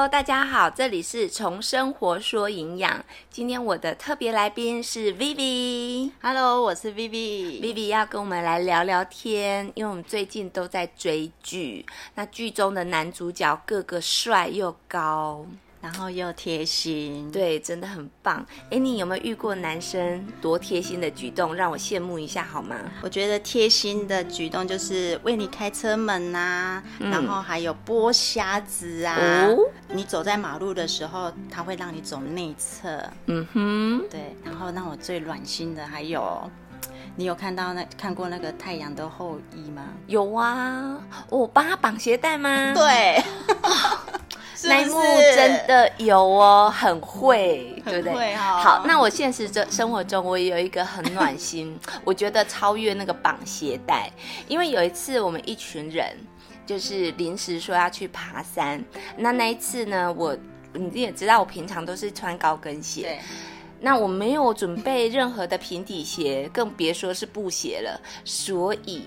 Hello，大家好，这里是从生活说营养。今天我的特别来宾是 Vivi。Hello，我是 Vivi。Vivi 要跟我们来聊聊天，因为我们最近都在追剧。那剧中的男主角个个帅又高，然后又贴心，对，真的很棒。哎，你有没有遇过男生多贴心的举动，让我羡慕一下好吗？我觉得贴心的举动就是为你开车门呐、然后还有剥虾子啊。哦你走在马路的时候，他会让你走内侧，嗯哼，对。然后让我最暖心的还有，你有看到那看过那个《太阳的后裔》吗？有啊，我帮他绑鞋带吗？对，那一幕真的有哦，很会，对不对？好，那我现实中生活中，我也有一个很暖心，我觉得超越那个绑鞋带，因为有一次我们一群人就是临时说要去爬山，那那一次呢，我你也知道，我平常都是穿高跟鞋，对，那我没有准备任何的平底鞋，更别说是布鞋了，所以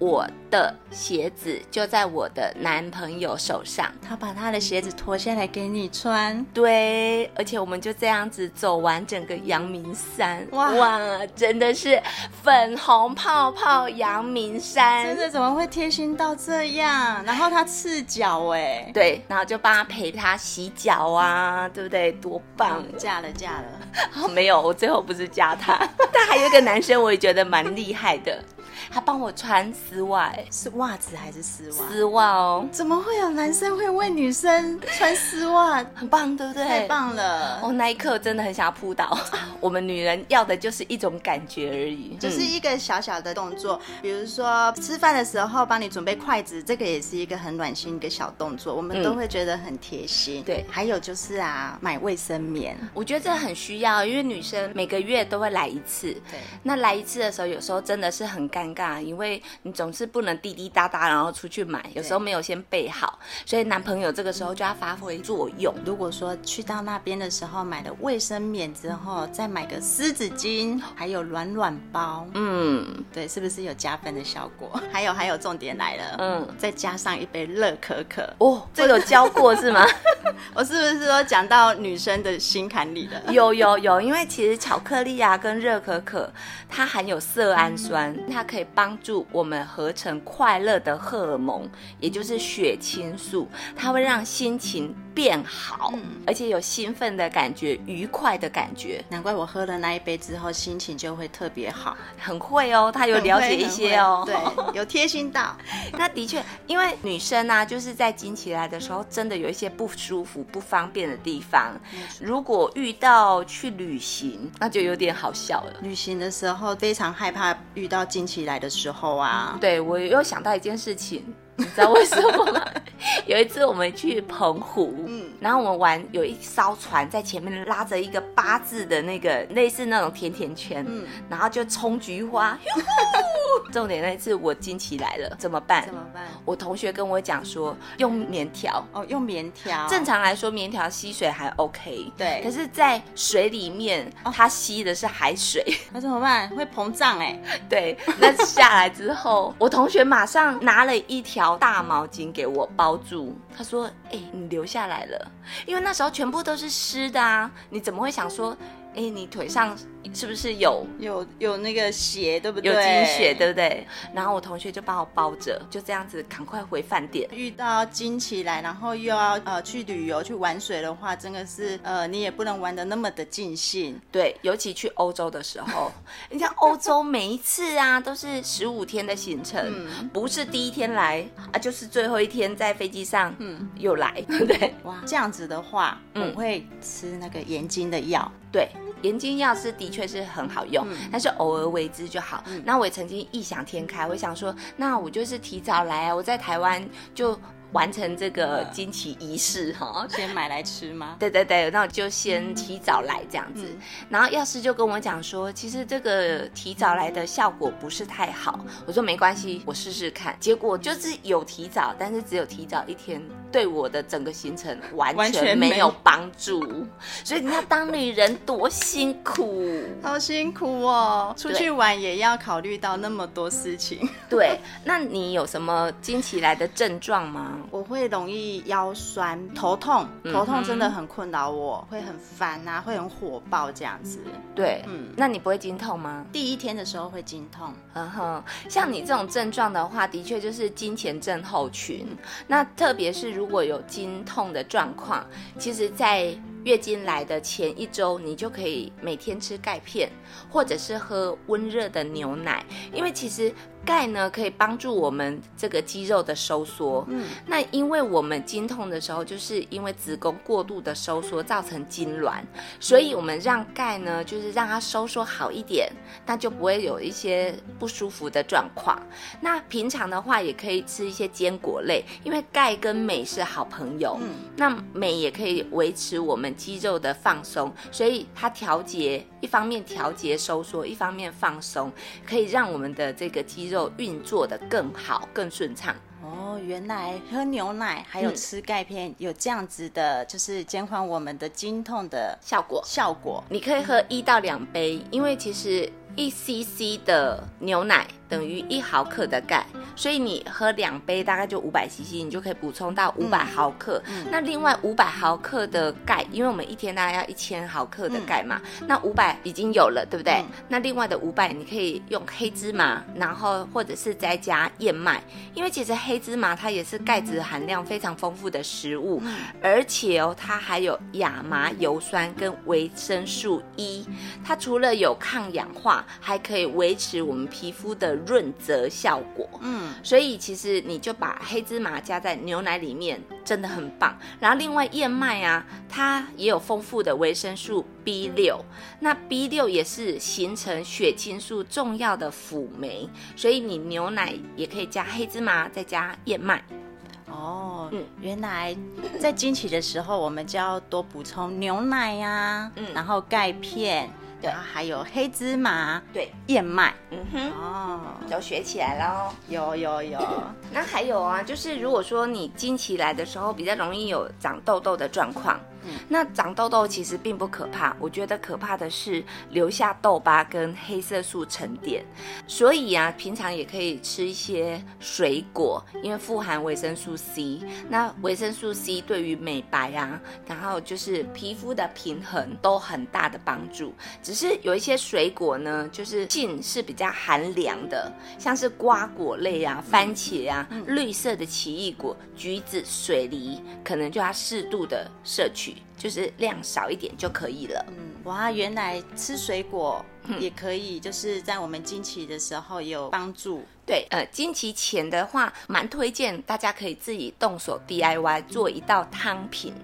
我的鞋子就在我的男朋友手上。他把他的鞋子脱下来给你穿，对，而且我们就这样子走完整个阳明山，哇哇真的是粉红泡泡阳明山真。的怎么会贴心到这样？然后他赤脚哎，对，然后就帮他陪他洗脚啊，对不对？多棒！嗯嫁了嫁了，哦，没有，我最后不是嫁他，但还有一个男生，我也觉得蛮厉害的，他帮我穿丝袜、哎是袜子还是丝袜？丝袜哦，怎么会有男生会为女生穿丝袜？很棒，对不对？太棒了！哦，那一刻真的很想要扑倒。我们女人要的就是一种感觉而已，就是一个小小的动作，比如说吃饭的时候帮你准备筷子，这个也是一个很暖心一个小动作，我们嗯都会觉得很贴心。对还有就是啊，买卫生棉，我觉得这很需要，因为女生每个月都会来一次。对，那来一次的时候，有时候真的是很尴尬，因为你总是不能滴滴答答，然后出去买，有时候没有先备好，所以男朋友这个时候就要发挥作用。如果说去到那边的时候买了卫生棉之后，再买个湿纸巾，还有暖暖包，嗯对，是不是有加分的效果？还 有还有，重点来了，嗯，再加上一杯热可可，哦，这有教过是吗？我是不是都讲到女生的心坎里了？有有有，因为其实巧克力啊跟热可可，它含有色氨酸，它可以帮助我们合成快乐的荷尔蒙，也就是血清素，它会让心情变好，而且有兴奋的感觉、愉快的感觉，难怪我喝了那一杯之后，心情就会特别好。很会哦，他有了解一些哦。对，有贴心到。那的确，因为女生啊，就是在经期来的时候，真的有一些不舒服、不方便的地方。如果遇到去旅行，那就有点好笑了。旅行的时候非常害怕遇到经期来的时候啊，对我又想到一件事情，你知道为什么吗？有一次我们去澎湖，嗯然后我们玩有一艘船在前面拉着一个八字的那个类似那种甜甜圈，嗯然后就冲菊花。重点那一次我惊奇来了，怎么办怎？么办？我同学跟我讲说用棉条。哦，用棉条。正常来说，棉条吸水还 OK，对可是，在水里面，它吸的是海水，那怎么办？会膨胀哎。对，那下来之后，我同学马上拿了一条大毛巾给我包住。他说：“哎、你留下来了，因为那时候全部都是湿的啊，你怎么会想说，哎、你腿上是不是有有有那个血，对不对？有经血，对不对？”然后我同学就把我包着，就这样子赶快回饭店。遇到经期来，然后又要呃去旅游去玩水的话，真的是呃你也不能玩的那么的尽兴。对，尤其去欧洲的时候，你看欧洲每一次啊都是十五天的行程，不是第一天来啊，就是最后一天在飞机上，嗯，又来，对 不对？哇，这样子的话，嗯我会吃那个盐津的药。对，眼睛药师的确是很好用，但是偶尔为之就好。那我也曾经异想天开，我想说，那我就是提早来啊，我在台湾就完成这个惊奇仪式哈。先买来吃吗？对对对，那我就先提早来这样子。然后药师就跟我讲说，其实这个提早来的效果不是太好。我说没关系，我试试看。结果就是有提早，但是只有提早一天对我的整个行程完完全没有帮助。所以你要当女人多辛苦。好辛苦哦，出去玩也要考虑到那么多事情。对，那你有什么经期来的症状吗？我会容易腰酸、头痛，嗯头痛真的很困扰我，会很烦啊，会很火爆这样子。对，嗯那你不会经痛吗？第一天的时候会经痛，嗯哼，像你这种症状的话，的确就是经前症候群。那特别是如果有经痛的状况，其实，在月经来的前一周，你就可以每天吃钙片，或者是喝温热的牛奶，因为其实钙呢可以帮助我们这个肌肉的收缩。嗯，那因为我们经痛的时候，就是因为子宫过度的收缩造成痉挛，所以我们让钙呢，就是让它收缩好一点，那就不会有一些不舒服的状况。那平常的话，也可以吃一些坚果类，因为钙跟镁是好朋友。嗯那镁也可以维持我们肌肉的放松，所以它调节一方面调节收缩，一方面放松，可以让我们的这个肌肉运作的更好、更顺畅。哦，原来喝牛奶还有嗯吃钙片、有这样子的，就是减缓我们的经痛的效果效果。你可以喝一到两杯，因为其实一 CC 的牛奶等于一毫克的钙，所以你喝两杯大概就五百 CC，你就可以补充到五百毫克。那另外五百毫克的钙，因为我们一天大概要一千毫克的钙嘛，那五百已经有了，对不对？嗯那另外的五百你可以用黑芝麻，然后或者是再加燕麦，因为其实黑芝麻它也是钙质含量非常丰富的食物，而且哦，它还有亚麻油酸跟维生素 E，它除了有抗氧化，还可以维持我们皮肤的润泽效果。嗯，所以其实你就把黑芝麻加在牛奶里面，真的很棒。然后另外燕麦啊，它也有丰富的维生素 B 六，那 B 六也是形成血清素重要的辅酶，所以你牛奶也可以加黑芝麻，再加燕麦。哦，嗯原来在经期的时候，我们就要多补充牛奶呀、嗯然后钙片，对然后还有黑芝麻、对，燕麦。嗯哼，哦，都学起来喽。有有有，那还有啊，就是如果说你经期来的时候比较容易有长痘痘的状况，嗯那长痘痘其实并不可怕，我觉得可怕的是留下痘疤跟黑色素沉淀。所以啊，平常也可以吃一些水果，因为富含维生素 C。那维生素 C 对于美白啊，然后就是皮肤的平衡都很大的帮助。只是有一些水果呢，就是性是比较寒凉的，像是瓜果类啊、番茄啊、绿色的奇异果、橘子、水梨，可能就要适度的摄取，就是量少一点就可以了。嗯，哇，原来吃水果也可以，就是在我们经期的时候有帮助。对，呃，经期前的话，蛮推荐大家可以自己动手 DIY 做一道汤品。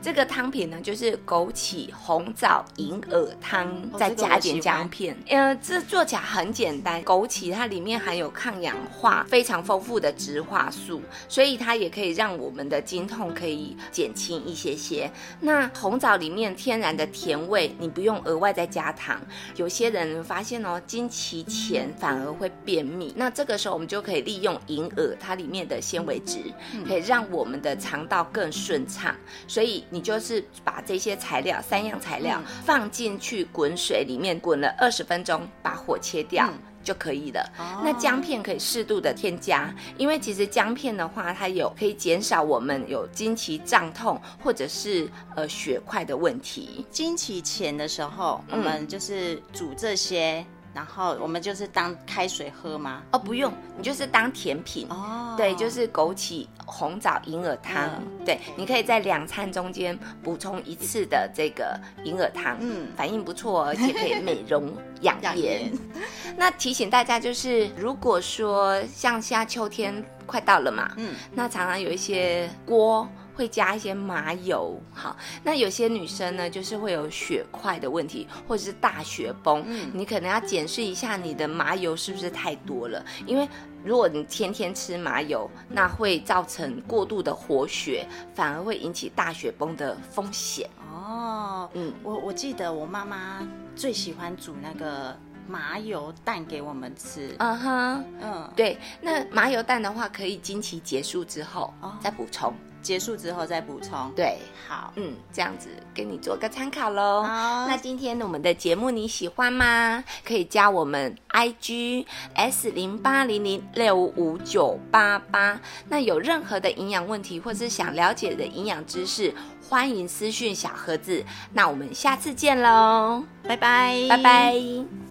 这个汤品呢，就是枸杞红枣银耳汤，哦再加一点姜片。呃，这做起来很简单。枸杞它里面含有抗氧化非常丰富的植化素，所以它也可以让我们的经痛可以减轻一些些。那红枣里面天然的甜味，你不用额外再加糖。有些人发现哦，经期前反而会便秘，那这个时候我们就可以利用银耳它里面的纤维质，可以让我们的肠道更顺畅。所以你就是把这些材料三样材料嗯放进去滚水里面滚了二十分钟，把火切掉。嗯就可以了。哦那姜片可以适度的添加，因为其实姜片的话，它有可以减少我们有经期胀痛或者是呃血块的问题。经期前的时候，我们就是煮这些，然后我们就是当开水喝吗？哦，不用，你就是当甜品。哦对，就是枸杞红枣银耳汤。嗯对，你可以在两餐中间补充一次的这个银耳汤，嗯反应不错，而且可以美容养颜。那提醒大家，就是如果说像现在秋天快到了嘛，嗯，那常常有一些锅会加一些麻油，好，那有些女生呢，就是会有血块的问题，或者是大血崩，嗯你可能要检视一下你的麻油是不是太多了，因为如果你天天吃麻油，那会造成过度的活血，反而会引起大血崩的风险。哦，嗯，我我记得我妈妈最喜欢煮那个麻油蛋给我们吃。嗯哼。嗯，对，那麻油蛋的话，可以经期结束之后、哦再补充，结束之后再补充。对，好，嗯，这样子给你做个参考喽。好那今天我们的节目你喜欢吗？可以加我们 IG S 零八零零六五九八八。那有任何的营养问题，或是想了解的营养知识，欢迎私讯小盒子。那我们下次见喽，拜拜，拜拜。